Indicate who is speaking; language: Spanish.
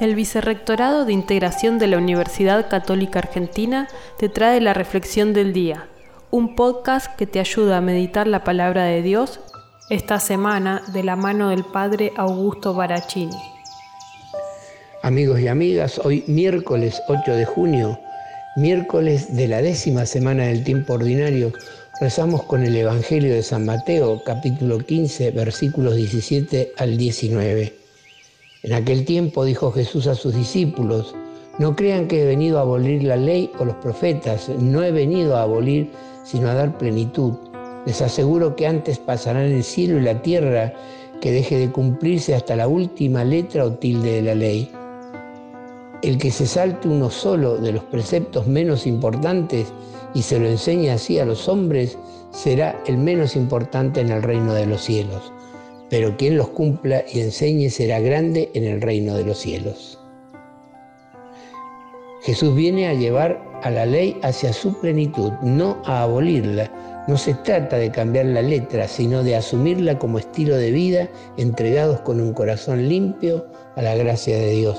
Speaker 1: El Vicerrectorado de Integración de la Universidad Católica Argentina te trae la Reflexión del Día, un podcast que te ayuda a meditar la palabra de Dios esta semana de la mano del Padre Augusto Baracini.
Speaker 2: Amigos y amigas, hoy miércoles 8 de junio, miércoles de la décima semana del tiempo ordinario, rezamos con el Evangelio de San Mateo, capítulo 15, versículos 17 al 19. En aquel tiempo dijo Jesús a sus discípulos, no crean que he venido a abolir la ley o los profetas, no he venido a abolir, sino a dar plenitud. Les aseguro que antes pasarán el cielo y la tierra que deje de cumplirse hasta la última letra o tilde de la ley. El que se salte uno solo de los preceptos menos importantes y se lo enseñe así a los hombres, será el menos importante en el reino de los cielos pero quien los cumpla y enseñe será grande en el reino de los cielos. Jesús viene a llevar a la ley hacia su plenitud, no a abolirla. No se trata de cambiar la letra, sino de asumirla como estilo de vida, entregados con un corazón limpio a la gracia de Dios.